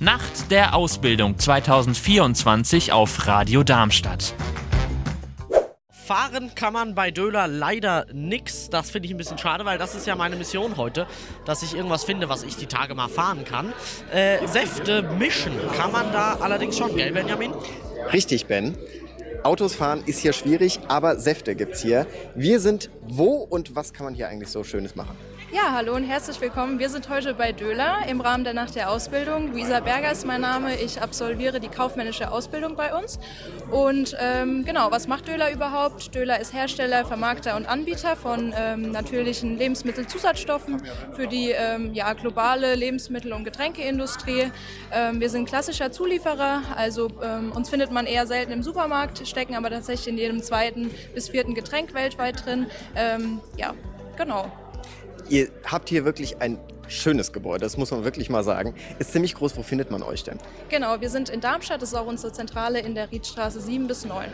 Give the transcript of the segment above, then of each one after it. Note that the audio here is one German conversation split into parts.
Nacht der Ausbildung 2024 auf Radio Darmstadt. Fahren kann man bei Döler leider nix. Das finde ich ein bisschen schade, weil das ist ja meine Mission heute, dass ich irgendwas finde, was ich die Tage mal fahren kann. Äh, Säfte mischen kann man da allerdings schon, gell, Benjamin? Richtig, Ben. Autos fahren ist hier schwierig, aber Säfte gibt's hier. Wir sind wo und was kann man hier eigentlich so Schönes machen? Ja, hallo und herzlich willkommen. Wir sind heute bei Döler im Rahmen der Nacht der Ausbildung. Luisa Berger ist mein Name. Ich absolviere die kaufmännische Ausbildung bei uns. Und ähm, genau, was macht Döler überhaupt? Döler ist Hersteller, Vermarkter und Anbieter von ähm, natürlichen Lebensmittelzusatzstoffen für die ähm, ja, globale Lebensmittel- und Getränkeindustrie. Ähm, wir sind klassischer Zulieferer, also ähm, uns findet man eher selten im Supermarkt, stecken aber tatsächlich in jedem zweiten bis vierten Getränk weltweit drin. Ähm, ja, genau. Ihr habt hier wirklich ein schönes Gebäude, das muss man wirklich mal sagen. Ist ziemlich groß, wo findet man euch denn? Genau, wir sind in Darmstadt, das ist auch unsere Zentrale in der Riedstraße 7 bis 9.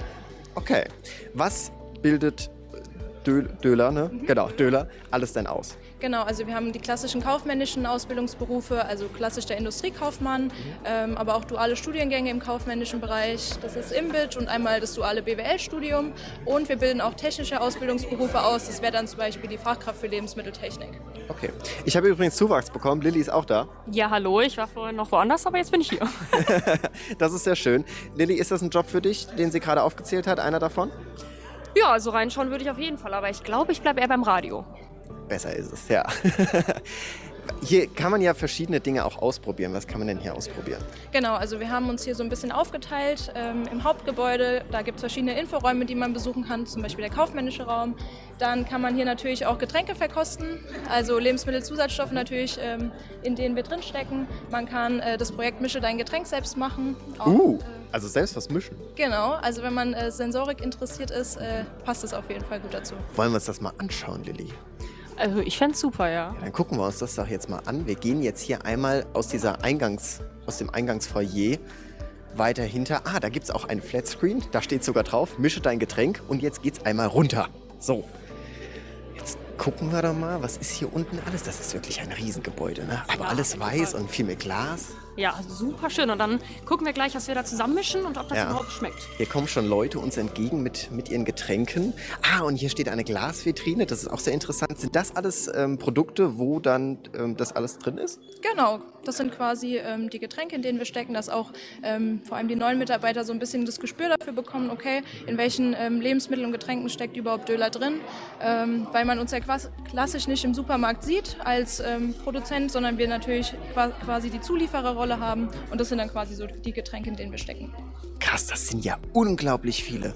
Okay. Was bildet Dö Döler, ne? Genau, Döler, alles denn aus? Genau, also wir haben die klassischen kaufmännischen Ausbildungsberufe, also klassisch der Industriekaufmann, ähm, aber auch duale Studiengänge im kaufmännischen Bereich. Das ist IMBIT und einmal das duale BWL-Studium. Und wir bilden auch technische Ausbildungsberufe aus. Das wäre dann zum Beispiel die Fachkraft für Lebensmitteltechnik. Okay. Ich habe übrigens Zuwachs bekommen. Lilly ist auch da. Ja, hallo, ich war vorhin noch woanders, aber jetzt bin ich hier. Das ist sehr schön. Lilly, ist das ein Job für dich, den sie gerade aufgezählt hat, einer davon? Ja, also reinschauen würde ich auf jeden Fall, aber ich glaube, ich bleibe eher beim Radio. Besser ist es, ja. Hier kann man ja verschiedene Dinge auch ausprobieren. Was kann man denn hier ausprobieren? Genau, also wir haben uns hier so ein bisschen aufgeteilt ähm, im Hauptgebäude. Da gibt es verschiedene Inforäume, die man besuchen kann, zum Beispiel der kaufmännische Raum. Dann kann man hier natürlich auch Getränke verkosten, also Lebensmittelzusatzstoffe natürlich, ähm, in denen wir drinstecken. Man kann äh, das Projekt Mische dein Getränk selbst machen. Auch, Uh, äh, also selbst was mischen. Genau, also wenn man äh, Sensorik interessiert ist, äh, passt das auf jeden Fall gut dazu. Wollen wir uns das mal anschauen, Lilly? Also ich fände super, ja. Dann gucken wir uns das doch jetzt mal an. Wir gehen jetzt hier einmal aus dieser Eingangs, aus dem Eingangsfoyer weiter hinter. Ah, da gibt es auch einen Flatscreen. Da steht sogar drauf, mische dein Getränk und jetzt geht's einmal runter. So. Jetzt gucken wir doch mal, was ist hier unten alles? Das ist wirklich ein Riesengebäude, ne? Aber Ja, alles weiß und viel mit Glas. Ja, super schön. Und dann gucken wir gleich, was wir da zusammenmischen und ob das Ja. überhaupt schmeckt. Hier kommen schon Leute uns entgegen mit, mit ihren Getränken. Ah, und hier steht eine Glasvitrine. Das ist auch sehr interessant. Sind das alles ähm, Produkte, wo dann ähm, das alles drin ist? Genau, das sind quasi ähm, die Getränke, in denen wir stecken, dass auch ähm, vor allem die neuen Mitarbeiter so ein bisschen das Gespür dafür bekommen, okay, in welchen ähm, Lebensmitteln und Getränken steckt überhaupt Döler drin, ähm, weil man uns ja klassisch nicht im Supermarkt sieht als ähm, Produzent, sondern wir natürlich qua- quasi die Zuliefererrolle haben und das sind dann quasi so die Getränke, in denen wir stecken. Krass, das sind ja unglaublich viele.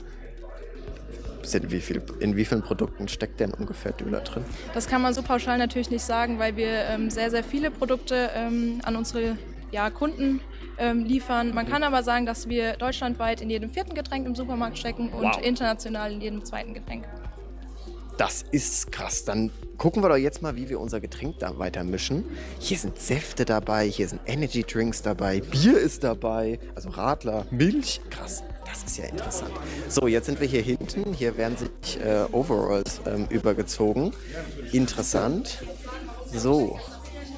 Sind wie viel, in wie vielen Produkten steckt denn ungefähr Döler drin? Das kann man so pauschal natürlich nicht sagen, weil wir ähm, sehr, sehr viele Produkte ähm, an unsere ja, Kunden ähm, liefern. Man kann aber sagen, dass wir deutschlandweit in jedem vierten Getränk im Supermarkt stecken und Wow. international in jedem zweiten Getränk. Das ist krass. Dann gucken wir doch jetzt mal, wie wir unser Getränk da weiter mischen. Hier sind Säfte dabei, hier sind Energy Drinks dabei, Bier ist dabei, also Radler, Milch. Krass, das ist ja interessant. So, jetzt sind wir hier hinten. Hier werden sich äh, Overalls ähm, übergezogen. Interessant. So,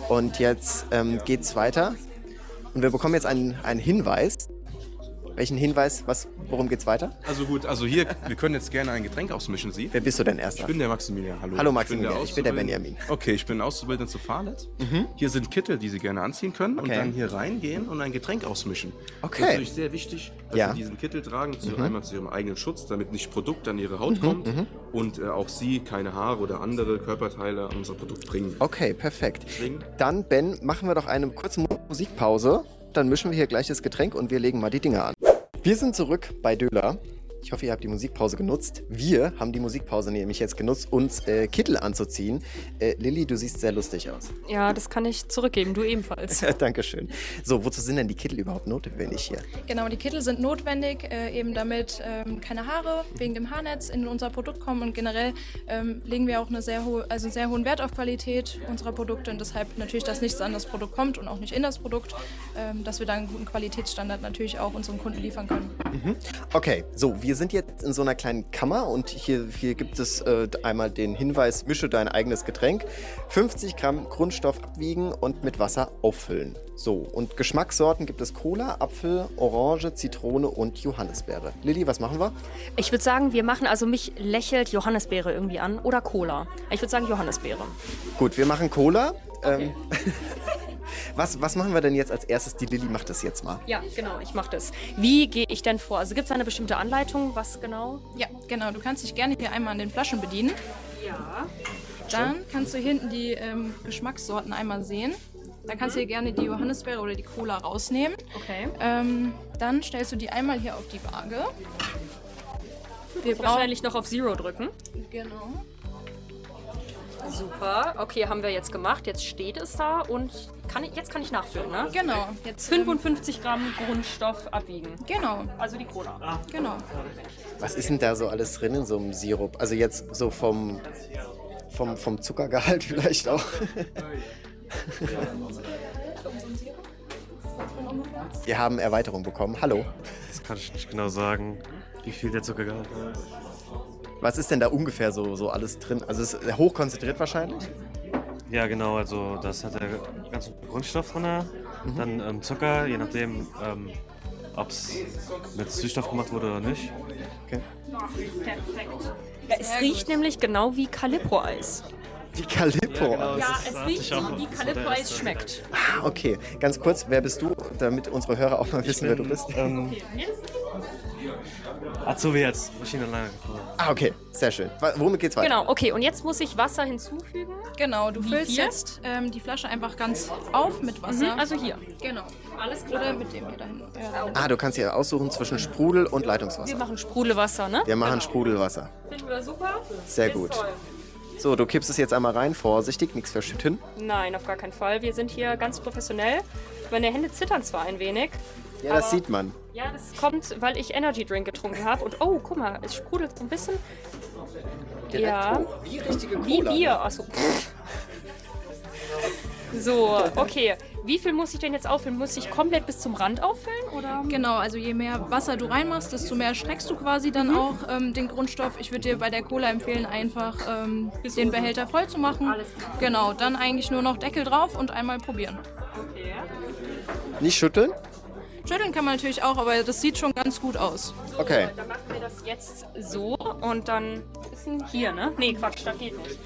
und jetzt ähm, geht's weiter. Und wir bekommen jetzt einen, einen Hinweis. Welchen Hinweis? Was, worum geht's weiter? Also gut, also hier, wir können jetzt gerne ein Getränk ausmischen, Sie. Wer bist du denn erster? Ich bin der Maximilian, hallo. Hallo Maximilian, ich bin der Auszubildende- Benjamin. Okay, ich bin Auszubildender zu Fahrlet. Hier sind Kittel, die Sie gerne anziehen können und Okay. dann hier reingehen und ein Getränk ausmischen. Okay. Das ist natürlich sehr wichtig, dass Ja. Sie diesen Kittel tragen, zu, einmal zu Ihrem eigenen Schutz, damit nicht Produkt an Ihre Haut kommt und äh, auch Sie keine Haare oder andere Körperteile an unser Produkt bringen. Okay, perfekt. Deswegen- Dann, Ben, machen wir doch eine kurze Mu- Musikpause. Dann mischen wir hier gleich das Getränk und wir legen mal die Dinge an. Wir sind zurück bei Döler. Ich hoffe, ihr habt die Musikpause genutzt. Wir haben die Musikpause nämlich jetzt genutzt, uns äh, Kittel anzuziehen. Äh, Lilly, du siehst sehr lustig aus. Ja, das kann ich zurückgeben, du ebenfalls. Dankeschön. So, wozu sind denn die Kittel überhaupt notwendig hier? Genau, die Kittel sind notwendig, äh, eben damit ähm, keine Haare wegen dem Haarnetz in unser Produkt kommen und generell ähm, legen wir auch eine sehr hohe, also sehr hohen Wert auf Qualität unserer Produkte und deshalb natürlich, dass nichts an das Produkt kommt und auch nicht in das Produkt, ähm, dass wir da einen guten Qualitätsstandard natürlich auch unseren Kunden liefern können. Okay, so, wir sind jetzt in so einer kleinen Kammer und hier, hier gibt es äh, einmal den Hinweis, mische dein eigenes Getränk, 50 Gramm Grundstoff abwiegen und mit Wasser auffüllen. So, und Geschmackssorten gibt es Cola, Apfel, Orange, Zitrone und Johannisbeere. Lilly, was machen wir? Ich würde sagen, wir machen, also mich lächelt Johannisbeere irgendwie an oder Cola. Ich würde sagen Johannisbeere. Gut, wir machen Cola. Ähm, was, was machen wir denn jetzt als erstes? Die Lilly macht das jetzt mal. Ja, genau, ich mache das. Wie gehe ich denn vor? Also gibt es eine bestimmte Anleitung, was genau? Ja, genau, du kannst dich gerne hier einmal an den Flaschen bedienen. Ja. Dann kannst du hinten die ähm, Geschmackssorten einmal sehen. Dann kannst du hier gerne die Johannisbeere oder die Cola rausnehmen. Okay. Ähm, dann stellst du die einmal hier auf die Waage. Wir brauchen Wahrscheinlich noch auf Zero drücken. genau. Super. Okay, haben wir jetzt gemacht. Jetzt steht es da und kann ich, jetzt kann ich nachfüllen, ne? Genau. Jetzt ähm, 55 Gramm Grundstoff abwiegen. Genau, Also die Cola. genau. Was ist denn da so alles drin in so einem Sirup? Also jetzt so vom, vom, vom Zuckergehalt vielleicht auch. Wir haben Erweiterung bekommen. Hallo. Das kann ich nicht genau sagen, wie viel der Zuckergehalt hat. Was ist denn da ungefähr so, so alles drin? Also es ist hochkonzentriert wahrscheinlich? Ja, genau, also das hat der ganze Grundstoff drin, dann ähm, Zucker, je nachdem, ähm, ob es mit Süßstoff gemacht wurde oder nicht. Okay. Ja, es riecht nämlich genau wie Calippo-Eis. Wie Calippo. Ja, Ja, es riecht so, wie Calippo-Eis schmeckt. Ah, okay. Ganz kurz, wer bist du, damit unsere Hörer auch mal wissen, wer du bist? Ähm, Azubi jetzt, Maschinenanlage. Ah, okay. Sehr schön. Womit geht's weiter? Genau, okay, und jetzt muss ich Wasser hinzufügen. Genau, du Wie füllst viel? jetzt ähm, die Flasche einfach ganz auf mit Wasser. Mhm, also hier. genau. Alles Oder mit dem hier da hinten. Ja. Ah, du kannst hier aussuchen zwischen Sprudel und Wir Leitungswasser. machen Sprudelwasser, ne? Wir machen Sprudelwasser. Finden wir super? Sehr Ist gut. Toll. So, du kippst es jetzt einmal rein. Vorsichtig, nichts verschütten. Nein, auf gar keinen Fall. Wir sind hier ganz professionell. Meine Hände zittern zwar ein wenig. Ja, das aber- sieht man. Ja, das kommt, weil ich Energy Drink getrunken habe. Und oh, guck mal, es sprudelt so ein bisschen. ja. Wie richtige Wie Bier. Achso. So, okay. Wie viel muss ich denn jetzt auffüllen? Muss ich komplett bis zum Rand auffüllen? Oder? Genau, also je mehr Wasser du reinmachst, desto mehr streckst du quasi Mhm. dann auch ähm, den Grundstoff. Ich würde dir bei der Cola empfehlen, einfach ähm, den Behälter voll zu machen. Alles klar. Genau, dann eigentlich nur noch Deckel drauf und einmal probieren. Okay. Nicht schütteln? Schütteln kann man natürlich auch, aber das sieht schon ganz gut aus. Okay. Dann machen wir das jetzt so und dann ist ein hier, ne? Nee, Quatsch, das geht nicht.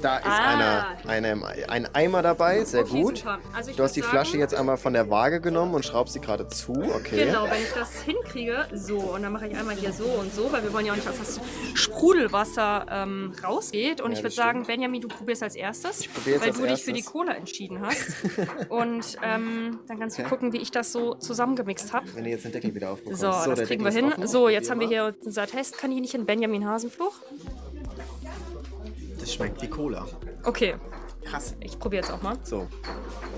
Da ist Ah. eine, eine, ein Eimer dabei. Sehr Okay, gut. Also ich Du hast die würd Flasche sagen- jetzt einmal von der Waage genommen und schraubst sie gerade zu. Okay. Genau, wenn ich das hinkriege, so, und dann mache ich einmal hier so und so, weil wir wollen ja auch nicht, dass das Sprudelwasser ähm, rausgeht. Und Ja, ich würde sagen, Benjamin, du probierst als erstes, probier jetzt weil als du dich für die erstes. Cola entschieden hast. und ähm, dann kannst du gucken, wie ich das so zusammengemixt habe. Wenn du jetzt den Deckel wieder aufbekommst. So, das der kriegen Deckel wir ist hin. offen. So, jetzt haben wir hier unser Testkaninchen Benjamin Hasenfluch. Das schmeckt wie Cola. Okay, Krass. ich probiere jetzt auch mal. So.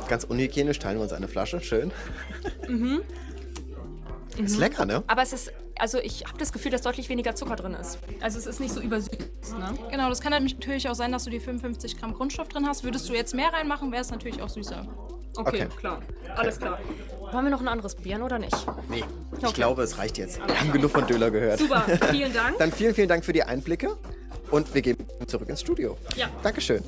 Ganz unhygienisch teilen wir uns eine Flasche. Schön. Mhm. Ist lecker, ne? Aber es ist, also ich habe das Gefühl, dass deutlich weniger Zucker drin ist. Also es ist nicht so übersüß, ne? Genau, das kann natürlich auch sein, dass du die 55 Gramm Grundstoff drin hast. Würdest du jetzt mehr reinmachen, wäre es natürlich auch süßer. Okay, Okay. klar. Alles klar. Wollen wir noch ein anderes probieren oder nicht? Nee. Ich Okay. glaube, es reicht jetzt. Wir haben genug von Döler gehört. Super, vielen Dank. Dann vielen, vielen Dank für die Einblicke. Und wir gehen zurück ins Studio. Ja. Dankeschön.